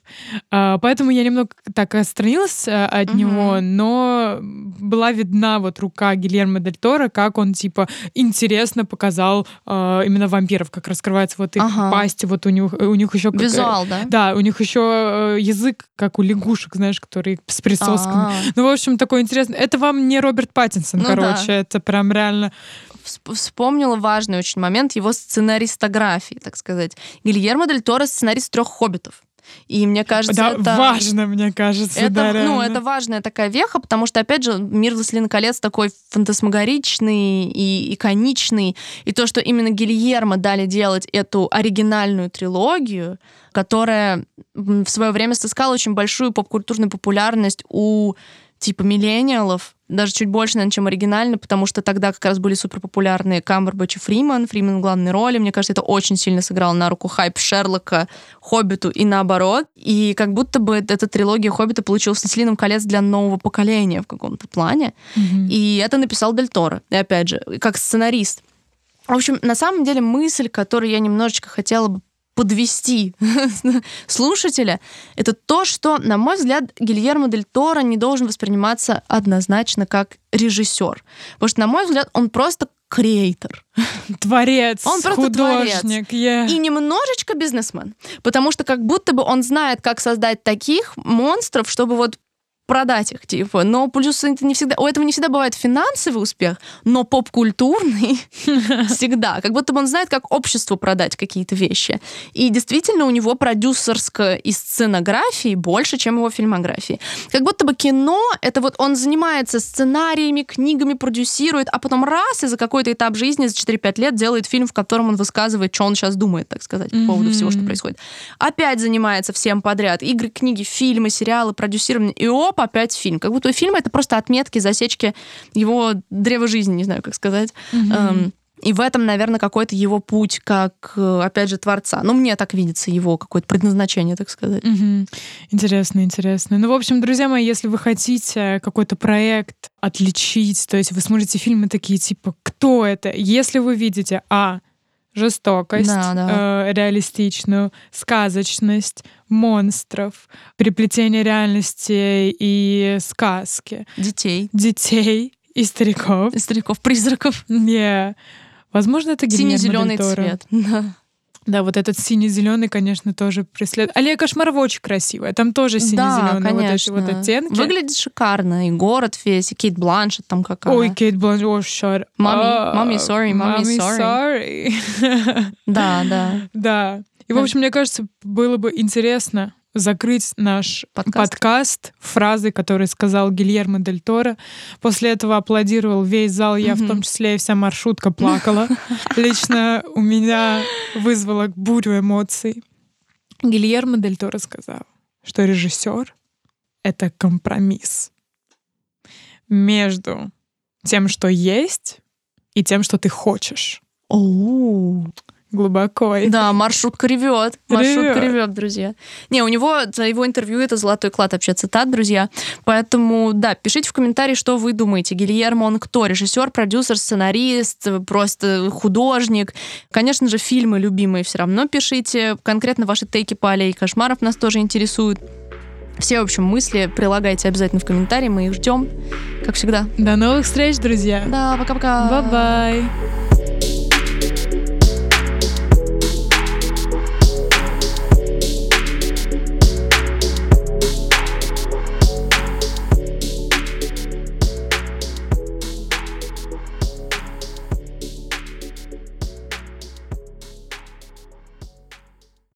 А, поэтому я немного так отстранилась э, от угу. него, но была видна вот рука Гильермо Дель Торо, как он, типа, интересно показал а, именно вампиров, как раскрывается вот их ага. пасти, вот у них, у них еще... Как, Визуал, да? Да, у них еще язык, как у лягушек, знаешь, которые с присосками. А-а-а. Ну, в общем, такой интересный. Это вам не Роберт Паттинсон, ну, короче, да. это прям реально вспомнила важный очень момент его сценаристографии, так сказать. Гильермо Дель Торо сценарист трех хоббитов. И мне кажется, да, это... важно, мне кажется, это, да, Ну, это важная такая веха, потому что, опять же, «Мир Властелин колец» такой фантасмагоричный и иконичный, и то, что именно Гильермо дали делать эту оригинальную трилогию, которая в свое время сыскала очень большую поп-культурную популярность у типа миллениалов, даже чуть больше, наверное, чем оригинально, потому что тогда как раз были супер популярные Камбербэтч и Фриман, Фриман в главной роли. Мне кажется, это очень сильно сыграло на руку хайп Шерлока, Хоббиту и наоборот. И как будто бы эта трилогия Хоббита получилась «Властелином колец» для нового поколения в каком-то плане. Mm-hmm. И это написал Дель Торо. И опять же, как сценарист. В общем, на самом деле мысль, которую я немножечко хотела бы подвести слушателя, это то, что, на мой взгляд, Гильермо Дель Торо не должен восприниматься однозначно как режиссер. Потому что, на мой взгляд, он просто креатор. Творец, он просто художник. Творец. Yeah. И немножечко бизнесмен. Потому что как будто бы он знает, как создать таких монстров, чтобы вот продать их, типа. Но плюс это не всегда, у этого не всегда бывает финансовый успех, но поп-культурный всегда. Как будто бы он знает, как обществу продать какие-то вещи. И действительно у него продюсерская и сценографии больше, чем его фильмографии. Как будто бы кино, это вот он занимается сценариями, книгами, продюсирует, а потом раз и за какой-то этап жизни, за 4-5 лет делает фильм, в котором он высказывает, что он сейчас думает, так сказать, по поводу всего, что происходит. Опять занимается всем подряд. Игры, книги, фильмы, сериалы, продюсирование. И оп, оп, опять фильм. Как будто фильм — это просто отметки, засечки его древа жизни, не знаю, как сказать. Mm-hmm. И в этом, наверное, какой-то его путь, как, э, опять же, творца. Ну, мне так видится его какое-то предназначение, так сказать. Угу. Интересно, интересно. Ну, в общем, друзья мои, если вы хотите какой-то проект отличить, то есть вы смотрите фильмы такие, типа, кто это? Если вы видите, а, жестокость, да, да. Э, реалистичную, сказочность, монстров, переплетение реальности и сказки. Детей. Детей и стариков. И стариков, призраков. Не. Возможно, это Синий-зеленый цвет. Да. Да, вот этот синий-зеленый, конечно, тоже преследует. Аллея кошмаров очень красивая. Там тоже синий-зеленый да, вот эти вот оттенки. Выглядит шикарно. И город весь, и Кейт Бланшет там какая. Ой, Кейт Бланшет, о, shut Mommy, mommy sorry, mommy, sorry. да, да. Да. И, в общем, мне кажется, было бы интересно закрыть наш подкаст, подкаст фразой, которую сказал Гильермо Дель Торо. После этого аплодировал весь зал, я mm-hmm. в том числе и вся маршрутка плакала. Лично у меня вызвало бурю эмоций. Гильермо Дель Торо сказал, что режиссер — это компромисс между тем, что есть, и тем, что ты хочешь. Оу глубоко. Да, маршрутка ревет. Маршрутка ревет, друзья. Не, у него за его интервью это золотой клад вообще цитат, друзья. Поэтому, да, пишите в комментарии, что вы думаете. Гильермо, он кто? Режиссер, продюсер, сценарист, просто художник. Конечно же, фильмы любимые все равно пишите. Конкретно ваши take и по аллее кошмаров нас тоже интересуют. Все, в общем, мысли прилагайте обязательно в комментарии, мы их ждем, как всегда. До новых встреч, друзья. Да, пока-пока. Bye-bye.